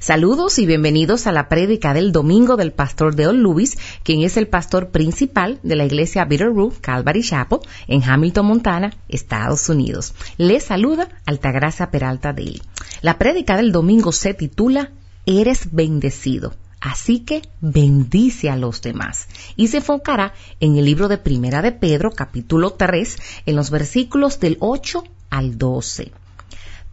Saludos y bienvenidos a la prédica del domingo del pastor Deol Lewis, quien es el pastor principal de la iglesia Bitterroot Calvary Chapel en Hamilton, Montana, Estados Unidos. Les saluda Altagracia Peralta Daly. La prédica del domingo se titula Eres bendecido. Así que bendice a los demás. Y se enfocará en el libro de Primera de Pedro, capítulo 3, en los versículos del 8 al 12.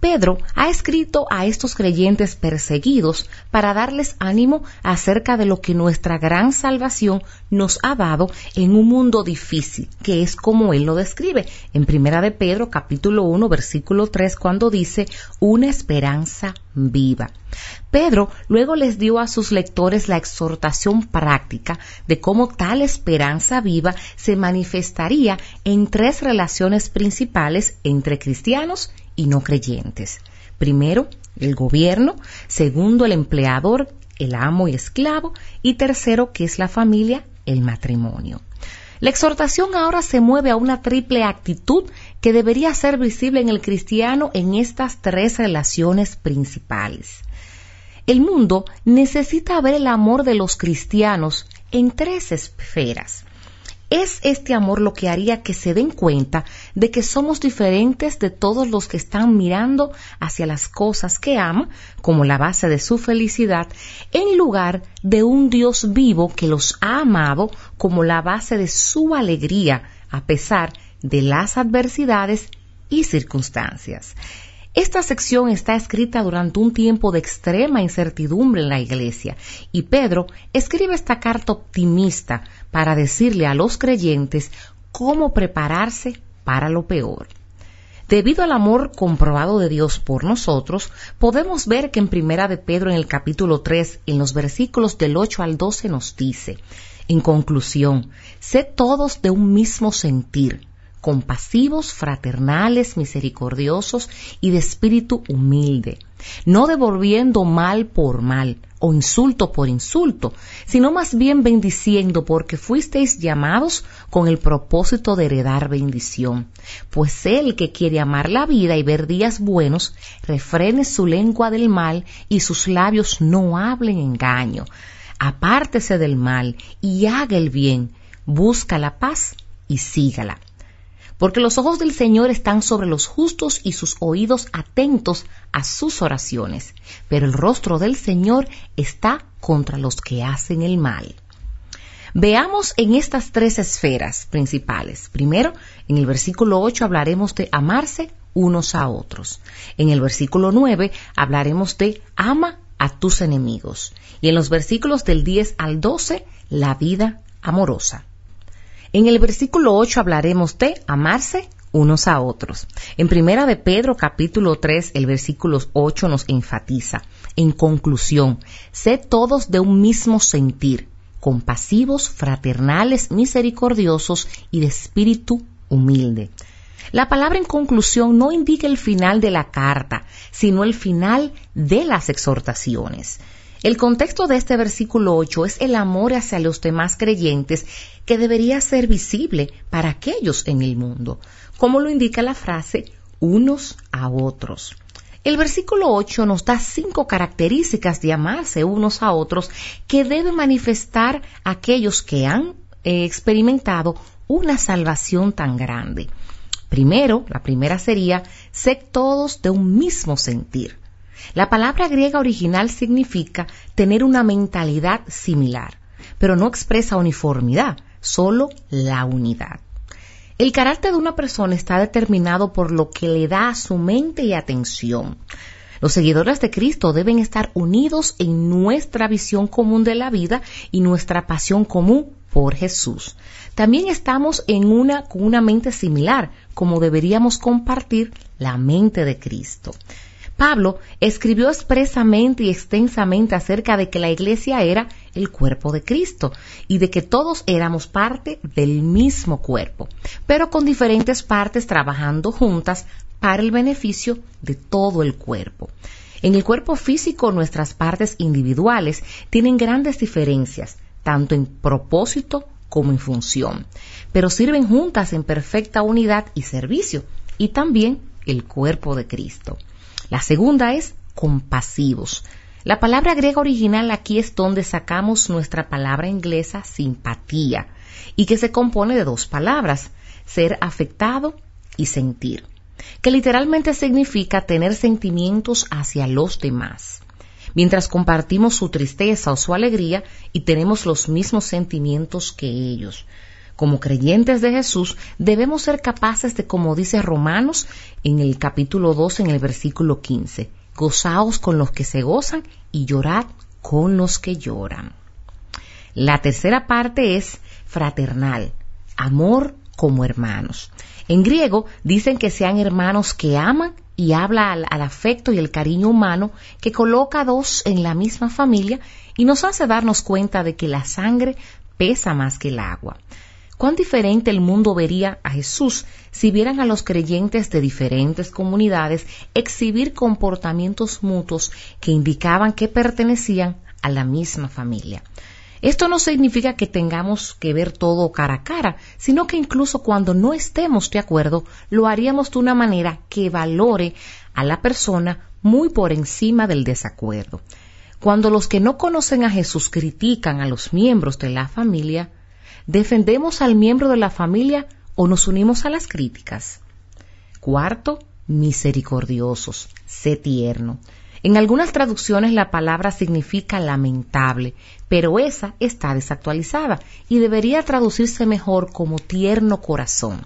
Pedro ha escrito a estos creyentes perseguidos para darles ánimo acerca de lo que nuestra gran salvación nos ha dado en un mundo difícil, que es como él lo describe en Primera de Pedro capítulo 1 versículo 3 cuando dice una esperanza viva. Pedro luego les dio a sus lectores la exhortación práctica de cómo tal esperanza viva se manifestaría en tres relaciones principales entre cristianos y no creyentes. Primero, el gobierno, segundo, el empleador, el amo y esclavo, y tercero, que es la familia, el matrimonio. La exhortación ahora se mueve a una triple actitud que debería ser visible en el cristiano en estas tres relaciones principales. El mundo necesita ver el amor de los cristianos en tres esferas. Es este amor lo que haría que se den cuenta de que somos diferentes de todos los que están mirando hacia las cosas que aman como la base de su felicidad, en lugar de un Dios vivo que los ha amado como la base de su alegría, a pesar de las adversidades y circunstancias. Esta sección está escrita durante un tiempo de extrema incertidumbre en la iglesia y Pedro escribe esta carta optimista para decirle a los creyentes cómo prepararse para lo peor. Debido al amor comprobado de Dios por nosotros, podemos ver que en Primera de Pedro en el capítulo 3, en los versículos del 8 al 12 nos dice, en conclusión, sé todos de un mismo sentir, compasivos, fraternales, misericordiosos y de espíritu humilde, no devolviendo mal por mal o insulto por insulto, sino más bien bendiciendo porque fuisteis llamados con el propósito de heredar bendición. Pues el que quiere amar la vida y ver días buenos, refrene su lengua del mal y sus labios no hablen engaño. Apártese del mal y haga el bien, busca la paz y sígala porque los ojos del Señor están sobre los justos y sus oídos atentos a sus oraciones, pero el rostro del Señor está contra los que hacen el mal. Veamos en estas tres esferas principales. Primero, en el versículo 8 hablaremos de amarse unos a otros. En el versículo 9 hablaremos de ama a tus enemigos. Y en los versículos del 10 al 12, la vida amorosa. En el versículo 8 hablaremos de amarse unos a otros. En primera de Pedro capítulo 3, el versículo 8 nos enfatiza. En conclusión, sé todos de un mismo sentir, compasivos, fraternales, misericordiosos y de espíritu humilde. La palabra en conclusión no indica el final de la carta, sino el final de las exhortaciones. El contexto de este versículo 8 es el amor hacia los demás creyentes que debería ser visible para aquellos en el mundo, como lo indica la frase unos a otros. El versículo 8 nos da cinco características de amarse unos a otros que deben manifestar aquellos que han eh, experimentado una salvación tan grande. Primero, la primera sería, sé todos de un mismo sentir. La palabra griega original significa tener una mentalidad similar, pero no expresa uniformidad, solo la unidad. El carácter de una persona está determinado por lo que le da a su mente y atención. Los seguidores de Cristo deben estar unidos en nuestra visión común de la vida y nuestra pasión común por Jesús. También estamos en una con una mente similar, como deberíamos compartir la mente de Cristo. Pablo escribió expresamente y extensamente acerca de que la iglesia era el cuerpo de Cristo y de que todos éramos parte del mismo cuerpo, pero con diferentes partes trabajando juntas para el beneficio de todo el cuerpo. En el cuerpo físico nuestras partes individuales tienen grandes diferencias, tanto en propósito como en función, pero sirven juntas en perfecta unidad y servicio, y también el cuerpo de Cristo. La segunda es compasivos. La palabra griega original aquí es donde sacamos nuestra palabra inglesa simpatía y que se compone de dos palabras, ser afectado y sentir, que literalmente significa tener sentimientos hacia los demás. Mientras compartimos su tristeza o su alegría y tenemos los mismos sentimientos que ellos. Como creyentes de Jesús debemos ser capaces de, como dice Romanos en el capítulo 2, en el versículo 15, gozaos con los que se gozan y llorad con los que lloran. La tercera parte es fraternal, amor como hermanos. En griego dicen que sean hermanos que aman y habla al, al, afecto y el cariño humano que coloca a dos en la misma familia y nos hace darnos cuenta de que la sangre pesa más que el agua. Cuán diferente el mundo vería a Jesús si vieran a los creyentes de diferentes comunidades exhibir comportamientos mutuos que indicaban que pertenecían a la misma familia. Esto no significa que tengamos que ver todo cara a cara, sino que incluso cuando no estemos de acuerdo, lo haríamos de una manera que valore a la persona muy por encima del desacuerdo. Cuando los que no conocen a Jesús critican a los miembros de la familia, ¿Defendemos al miembro de la familia o nos unimos a las críticas? Cuarto, misericordiosos, sé tierno. En algunas traducciones la palabra significa lamentable, pero esa está desactualizada y debería traducirse mejor como tierno corazón.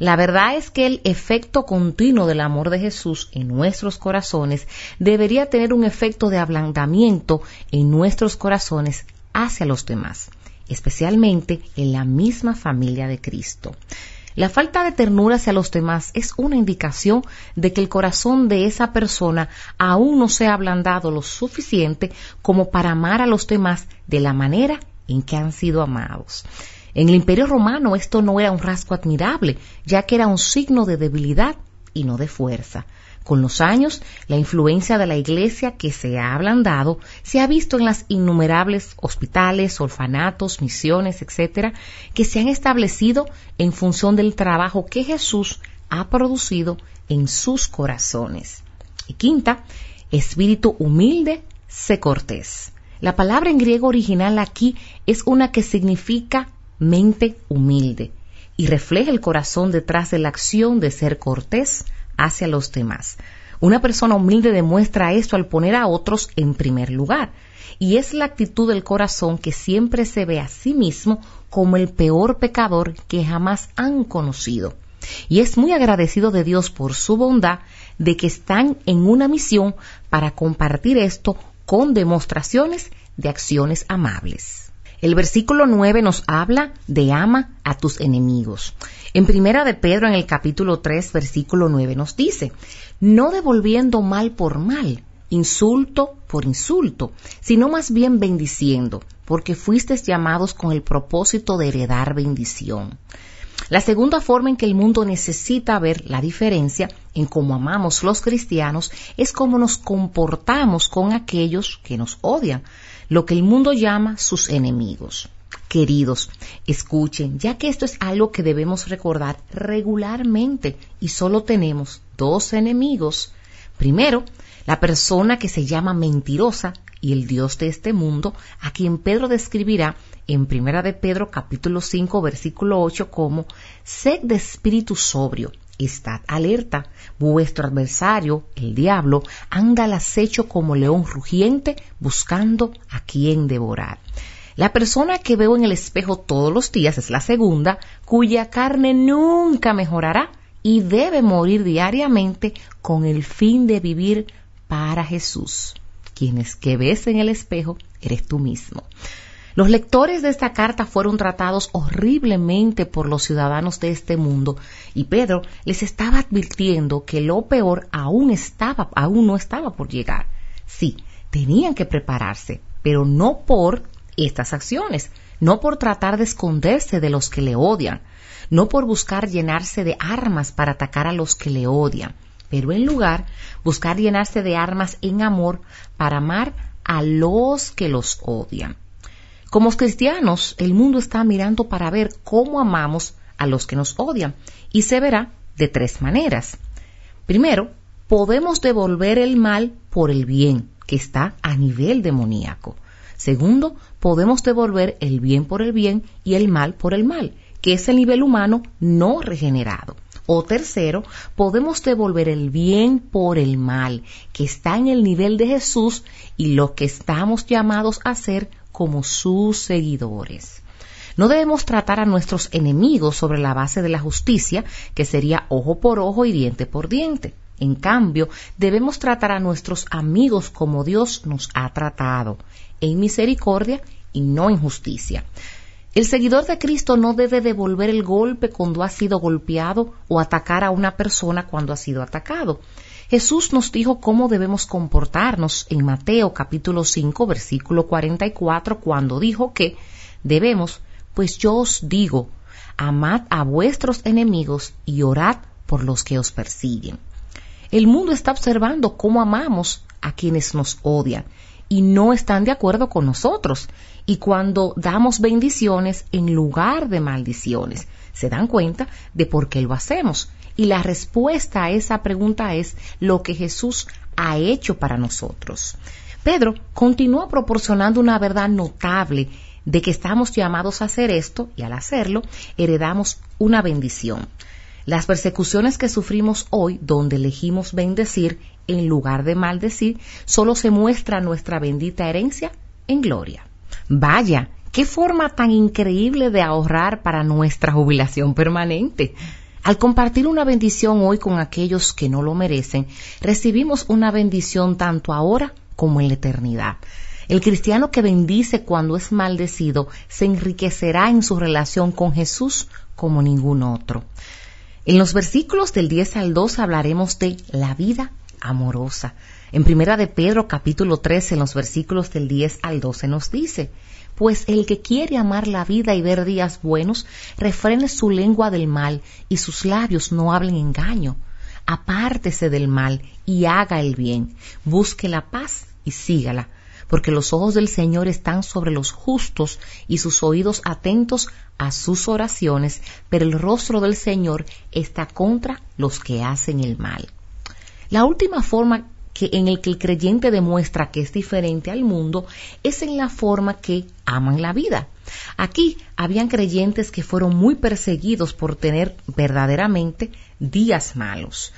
La verdad es que el efecto continuo del amor de Jesús en nuestros corazones debería tener un efecto de ablandamiento en nuestros corazones hacia los demás especialmente en la misma familia de Cristo. La falta de ternura hacia los demás es una indicación de que el corazón de esa persona aún no se ha ablandado lo suficiente como para amar a los demás de la manera en que han sido amados. En el Imperio Romano esto no era un rasgo admirable, ya que era un signo de debilidad y no de fuerza. Con los años, la influencia de la Iglesia que se ha ablandado se ha visto en las innumerables hospitales, orfanatos, misiones, etcétera, que se han establecido en función del trabajo que Jesús ha producido en sus corazones. Y quinta, espíritu humilde, sé cortés. La palabra en griego original aquí es una que significa mente humilde y refleja el corazón detrás de la acción de ser cortés, hacia los demás. Una persona humilde demuestra esto al poner a otros en primer lugar. Y es la actitud del corazón que siempre se ve a sí mismo como el peor pecador que jamás han conocido. Y es muy agradecido de Dios por su bondad de que están en una misión para compartir esto con demostraciones de acciones amables. El versículo 9 nos habla de ama a tus enemigos. En primera de Pedro, en el capítulo 3, versículo 9 nos dice, no devolviendo mal por mal, insulto por insulto, sino más bien bendiciendo, porque fuisteis llamados con el propósito de heredar bendición. La segunda forma en que el mundo necesita ver la diferencia en cómo amamos los cristianos es cómo nos comportamos con aquellos que nos odian, lo que el mundo llama sus enemigos. Queridos, escuchen, ya que esto es algo que debemos recordar regularmente y solo tenemos dos enemigos. Primero, la persona que se llama mentirosa y el Dios de este mundo, a quien Pedro describirá en Primera de Pedro capítulo 5 versículo 8 como sed de espíritu sobrio, estad alerta, vuestro adversario, el diablo, anda al acecho como león rugiente buscando a quien devorar. La persona que veo en el espejo todos los días es la segunda, cuya carne nunca mejorará y debe morir diariamente con el fin de vivir para Jesús. Quienes que ves en el espejo eres tú mismo. Los lectores de esta carta fueron tratados horriblemente por los ciudadanos de este mundo y Pedro les estaba advirtiendo que lo peor aún estaba, aún no estaba por llegar. Sí, tenían que prepararse, pero no por estas acciones, no por tratar de esconderse de los que le odian, no por buscar llenarse de armas para atacar a los que le odian, pero en lugar buscar llenarse de armas en amor para amar a los que los odian. Como cristianos, el mundo está mirando para ver cómo amamos a los que nos odian y se verá de tres maneras. Primero, podemos devolver el mal por el bien, que está a nivel demoníaco. Segundo, podemos devolver el bien por el bien y el mal por el mal, que es el nivel humano no regenerado. O tercero, podemos devolver el bien por el mal, que está en el nivel de Jesús y lo que estamos llamados a hacer como sus seguidores. No debemos tratar a nuestros enemigos sobre la base de la justicia, que sería ojo por ojo y diente por diente. En cambio, debemos tratar a nuestros amigos como Dios nos ha tratado, en misericordia y no en justicia. El seguidor de Cristo no debe devolver el golpe cuando ha sido golpeado o atacar a una persona cuando ha sido atacado. Jesús nos dijo cómo debemos comportarnos en Mateo capítulo 5 versículo 44 cuando dijo que debemos, pues yo os digo, amad a vuestros enemigos y orad por los que os persiguen. El mundo está observando cómo amamos a quienes nos odian y no están de acuerdo con nosotros. Y cuando damos bendiciones en lugar de maldiciones, se dan cuenta de por qué lo hacemos. Y la respuesta a esa pregunta es lo que Jesús ha hecho para nosotros. Pedro continúa proporcionando una verdad notable de que estamos llamados a hacer esto y al hacerlo heredamos una bendición. Las persecuciones que sufrimos hoy, donde elegimos bendecir en lugar de maldecir, solo se muestra nuestra bendita herencia en gloria. Vaya, qué forma tan increíble de ahorrar para nuestra jubilación permanente. Al compartir una bendición hoy con aquellos que no lo merecen, recibimos una bendición tanto ahora como en la eternidad. El cristiano que bendice cuando es maldecido se enriquecerá en su relación con Jesús como ningún otro. En los versículos del 10 al 12 hablaremos de la vida amorosa. En primera de Pedro capítulo 13 en los versículos del 10 al 12 nos dice, pues el que quiere amar la vida y ver días buenos, refrene su lengua del mal y sus labios no hablen engaño. Apártese del mal y haga el bien, busque la paz y sígala, porque los ojos del Señor están sobre los justos y sus oídos atentos a sus oraciones, pero el rostro del Señor está contra los que hacen el mal. La última forma que en el que el creyente demuestra que es diferente al mundo es en la forma que aman la vida. Aquí habían creyentes que fueron muy perseguidos por tener verdaderamente días malos.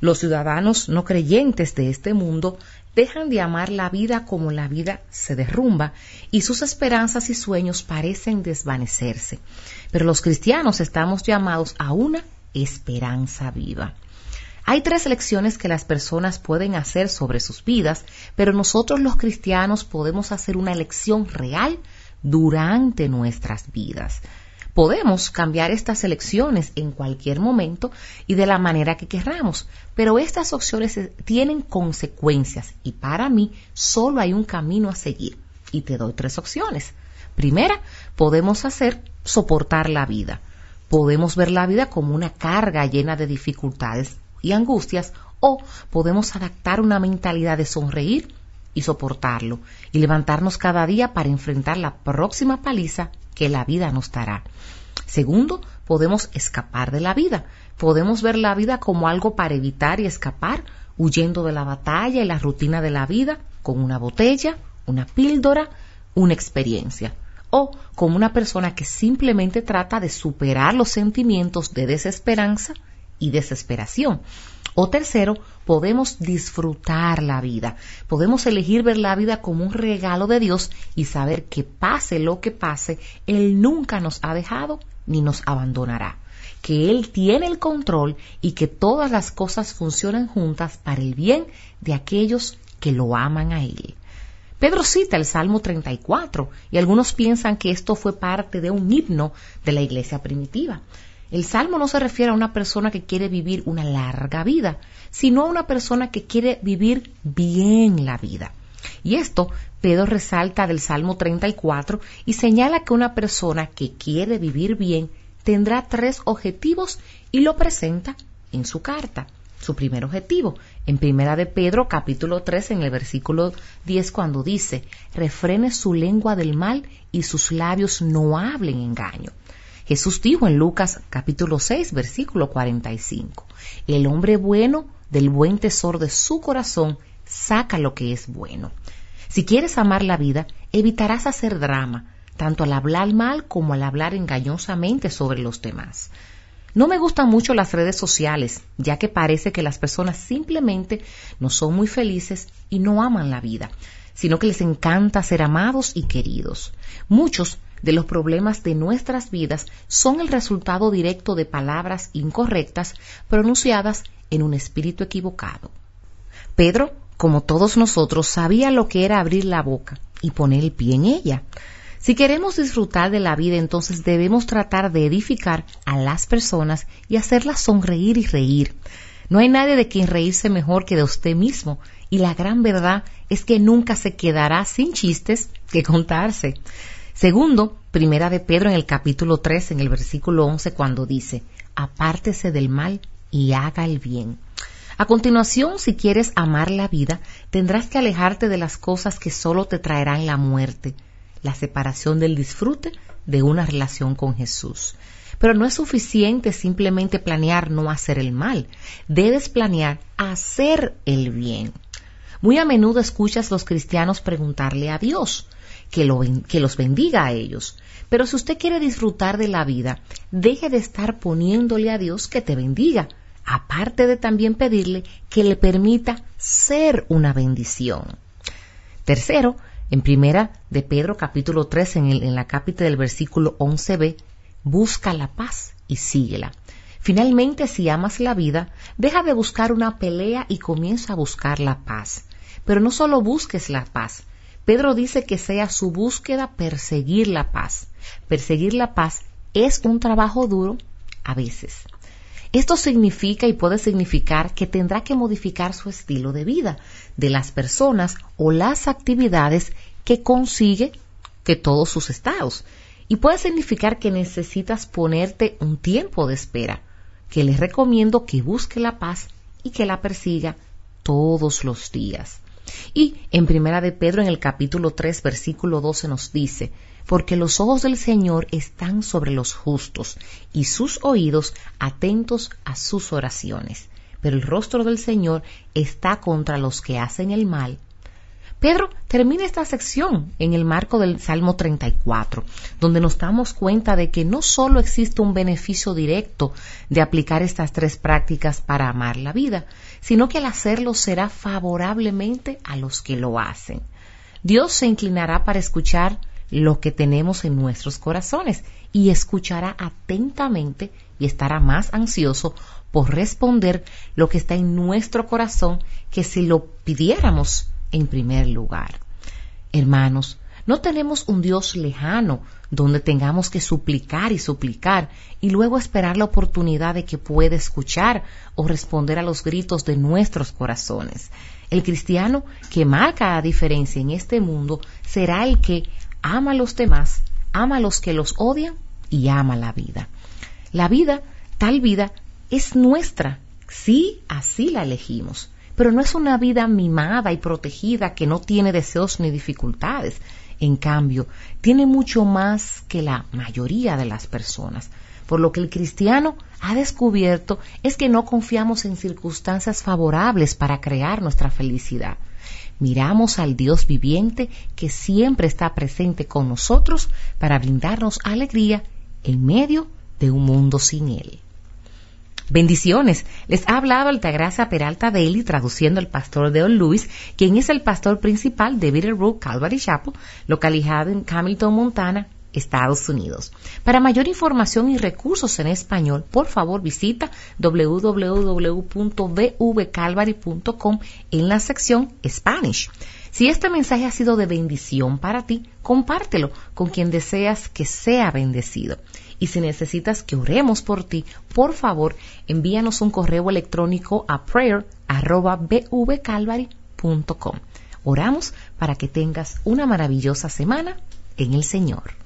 Los ciudadanos no creyentes de este mundo dejan de amar la vida como la vida se derrumba y sus esperanzas y sueños parecen desvanecerse. Pero los cristianos estamos llamados a una esperanza viva. Hay tres lecciones que las personas pueden hacer sobre sus vidas, pero nosotros los cristianos podemos hacer una elección real durante nuestras vidas. Podemos cambiar estas elecciones en cualquier momento y de la manera que querramos, pero estas opciones tienen consecuencias y para mí solo hay un camino a seguir. Y te doy tres opciones. Primera, podemos hacer soportar la vida. Podemos ver la vida como una carga llena de dificultades y angustias o podemos adaptar una mentalidad de sonreír y soportarlo y levantarnos cada día para enfrentar la próxima paliza que la vida nos dará. Segundo, podemos escapar de la vida. Podemos ver la vida como algo para evitar y escapar, huyendo de la batalla y la rutina de la vida, con una botella, una píldora, una experiencia. O como una persona que simplemente trata de superar los sentimientos de desesperanza y desesperación. O tercero, podemos disfrutar la vida. Podemos elegir ver la vida como un regalo de Dios y saber que pase lo que pase, Él nunca nos ha dejado ni nos abandonará. Que Él tiene el control y que todas las cosas funcionan juntas para el bien de aquellos que lo aman a Él. Pedro cita el Salmo 34 y algunos piensan que esto fue parte de un himno de la iglesia primitiva. El salmo no se refiere a una persona que quiere vivir una larga vida, sino a una persona que quiere vivir bien la vida. Y esto Pedro resalta del Salmo 34 y señala que una persona que quiere vivir bien tendrá tres objetivos y lo presenta en su carta. Su primer objetivo, en primera de Pedro capítulo 3 en el versículo 10 cuando dice, refrene su lengua del mal y sus labios no hablen engaño. Jesús dijo en Lucas capítulo 6 versículo 45, el hombre bueno del buen tesoro de su corazón saca lo que es bueno. Si quieres amar la vida, evitarás hacer drama, tanto al hablar mal como al hablar engañosamente sobre los demás. No me gustan mucho las redes sociales, ya que parece que las personas simplemente no son muy felices y no aman la vida, sino que les encanta ser amados y queridos. Muchos de los problemas de nuestras vidas son el resultado directo de palabras incorrectas pronunciadas en un espíritu equivocado. Pedro, como todos nosotros, sabía lo que era abrir la boca y poner el pie en ella. Si queremos disfrutar de la vida, entonces debemos tratar de edificar a las personas y hacerlas sonreír y reír. No hay nadie de quien reírse mejor que de usted mismo, y la gran verdad es que nunca se quedará sin chistes que contarse. Segundo, primera de Pedro en el capítulo 3, en el versículo 11, cuando dice, apártese del mal y haga el bien. A continuación, si quieres amar la vida, tendrás que alejarte de las cosas que solo te traerán la muerte, la separación del disfrute de una relación con Jesús. Pero no es suficiente simplemente planear no hacer el mal, debes planear hacer el bien. Muy a menudo escuchas los cristianos preguntarle a Dios, que, los bendiga a ellos. Pero si usted quiere disfrutar de la vida, deje de estar poniéndole a Dios que te bendiga, aparte de también pedirle que le permita ser una bendición. Tercero, en primera de Pedro capítulo 3, en, en la cápita del versículo 11b, busca la paz y síguela. Finalmente, si amas la vida, deja de buscar una pelea y comienza a buscar la paz. Pero no solo busques la paz, Pedro dice que sea su búsqueda perseguir la paz. Perseguir la paz es un trabajo duro a veces. Esto significa y puede significar que tendrá que modificar su estilo de vida, de las personas o las actividades que consigue que todos sus estados. Y puede significar que necesitas ponerte un tiempo de espera, que les recomiendo que busque la paz y que la persiga todos los días. Y en Primera de Pedro, en el capítulo 3, versículo 12, nos dice, porque los ojos del Señor están sobre los justos y sus oídos atentos a sus oraciones. Pero el rostro del Señor está contra los que hacen el mal Pedro termina esta sección en el marco del Salmo 34, donde nos damos cuenta de que no solo existe un beneficio directo de aplicar estas tres prácticas para amar la vida, sino que al hacerlo será favorablemente a los que lo hacen. Dios se inclinará para escuchar lo que tenemos en nuestros corazones y escuchará atentamente y estará más ansioso por responder lo que está en nuestro corazón que si lo pidiéramos en primer lugar. Hermanos, no tenemos un Dios lejano donde tengamos que suplicar y suplicar y luego esperar la oportunidad de que pueda escuchar o responder a los gritos de nuestros corazones. El cristiano que marca la diferencia en este mundo será el que ama a los demás, ama a los que los odian y ama la vida. La vida, tal vida, es nuestra, si así la elegimos pero no es una vida mimada y protegida que no tiene deseos ni dificultades. En cambio, tiene mucho más que la mayoría de las personas. Por lo que el cristiano ha descubierto es que no confiamos en circunstancias favorables para crear nuestra felicidad. Miramos al Dios viviente que siempre está presente con nosotros para brindarnos alegría en medio de un mundo sin Él. Bendiciones. Les ha hablado Altagracia Peralta Daly, traduciendo el pastor Deon Lewis, quien es el pastor principal de Bitterroot Calvary Chapel, localizado en Hamilton, Montana, Estados Unidos. Para mayor información y recursos en español, por favor visita www.bvcalvary.com en la sección Spanish. Si este mensaje ha sido de bendición para ti, compártelo con quien deseas que sea bendecido. Y si necesitas que oremos por ti, por favor, envíanos un correo electrónico a prayer.bvcalvary.com. Oramos para que tengas una maravillosa semana en el Señor.